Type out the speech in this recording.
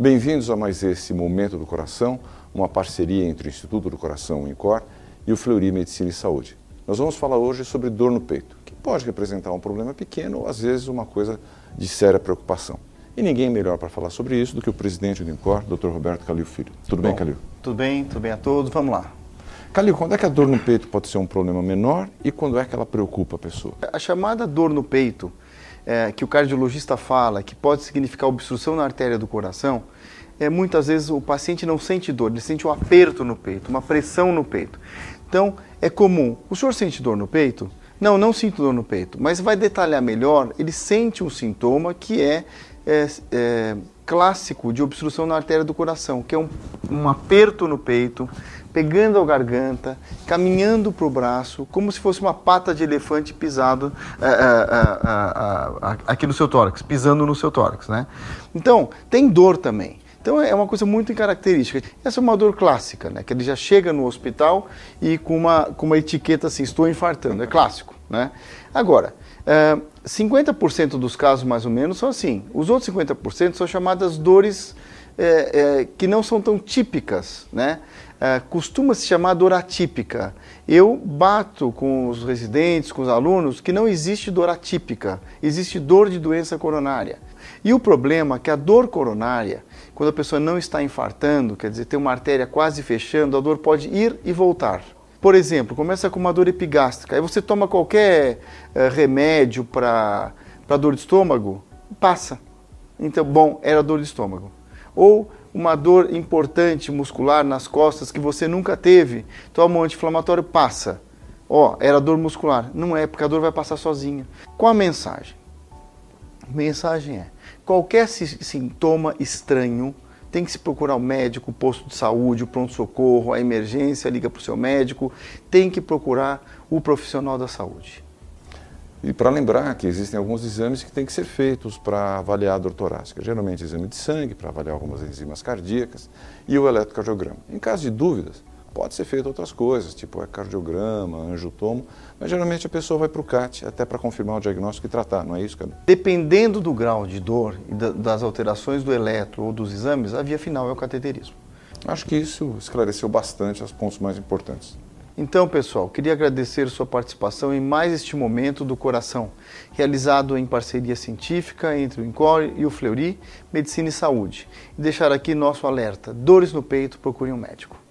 Bem-vindos a mais esse Momento do Coração, uma parceria entre o Instituto do Coração, o INCOR, e o Fleury Medicina e Saúde. Nós vamos falar hoje sobre dor no peito, que pode representar um problema pequeno ou às vezes uma coisa de séria preocupação. E ninguém melhor para falar sobre isso do que o presidente do INCOR, Dr. Roberto Calil Filho. Tudo Bom, bem, Calil? Tudo bem, tudo bem a todos. Vamos lá. Calil, quando é que a dor no peito pode ser um problema menor e quando é que ela preocupa a pessoa? A chamada dor no peito, é, que o cardiologista fala, que pode significar obstrução na artéria do coração, é, muitas vezes o paciente não sente dor, ele sente um aperto no peito, uma pressão no peito. Então, é comum. O senhor sente dor no peito? Não, não sinto dor no peito, mas vai detalhar melhor, ele sente um sintoma que é, é, é clássico de obstrução na artéria do coração, que é um, um aperto no peito, pegando a garganta, caminhando para o braço, como se fosse uma pata de elefante pisado é, é, é, aqui no seu tórax, pisando no seu tórax, né? Então, tem dor também. Então é uma coisa muito característica. Essa é uma dor clássica, né? Que ele já chega no hospital e com uma, com uma etiqueta assim, estou infartando. É clássico, né? Agora, é, 50% dos casos mais ou menos são assim. Os outros 50% são chamadas dores é, é, que não são tão típicas, né? É, costuma se chamar dor atípica. Eu bato com os residentes, com os alunos, que não existe dor atípica, existe dor de doença coronária. E o problema é que a dor coronária, quando a pessoa não está infartando, quer dizer, tem uma artéria quase fechando, a dor pode ir e voltar. Por exemplo, começa com uma dor epigástrica, aí você toma qualquer uh, remédio para dor de estômago, passa. Então, bom, era dor de estômago. Ou uma dor importante muscular nas costas que você nunca teve, toma um anti-inflamatório, passa. Ó, era dor muscular. Não é, porque a dor vai passar sozinha. Qual a mensagem? A mensagem é: qualquer sintoma estranho tem que se procurar o médico, o posto de saúde, o pronto-socorro, a emergência, liga para o seu médico, tem que procurar o profissional da saúde. E para lembrar que existem alguns exames que têm que ser feitos para avaliar a dor torácica, geralmente exame de sangue, para avaliar algumas enzimas cardíacas, e o eletrocardiograma. Em caso de dúvidas, Pode ser feito outras coisas, tipo ecocardiograma, angiotomo, mas geralmente a pessoa vai para o CAT até para confirmar o diagnóstico e tratar, não é isso, cara? Dependendo do grau de dor e das alterações do eletro ou dos exames, a via final é o cateterismo. Acho que isso esclareceu bastante os pontos mais importantes. Então, pessoal, queria agradecer sua participação em mais este momento do coração, realizado em parceria científica entre o INCOR e o Fleury Medicina e Saúde. E deixar aqui nosso alerta: dores no peito, procure um médico.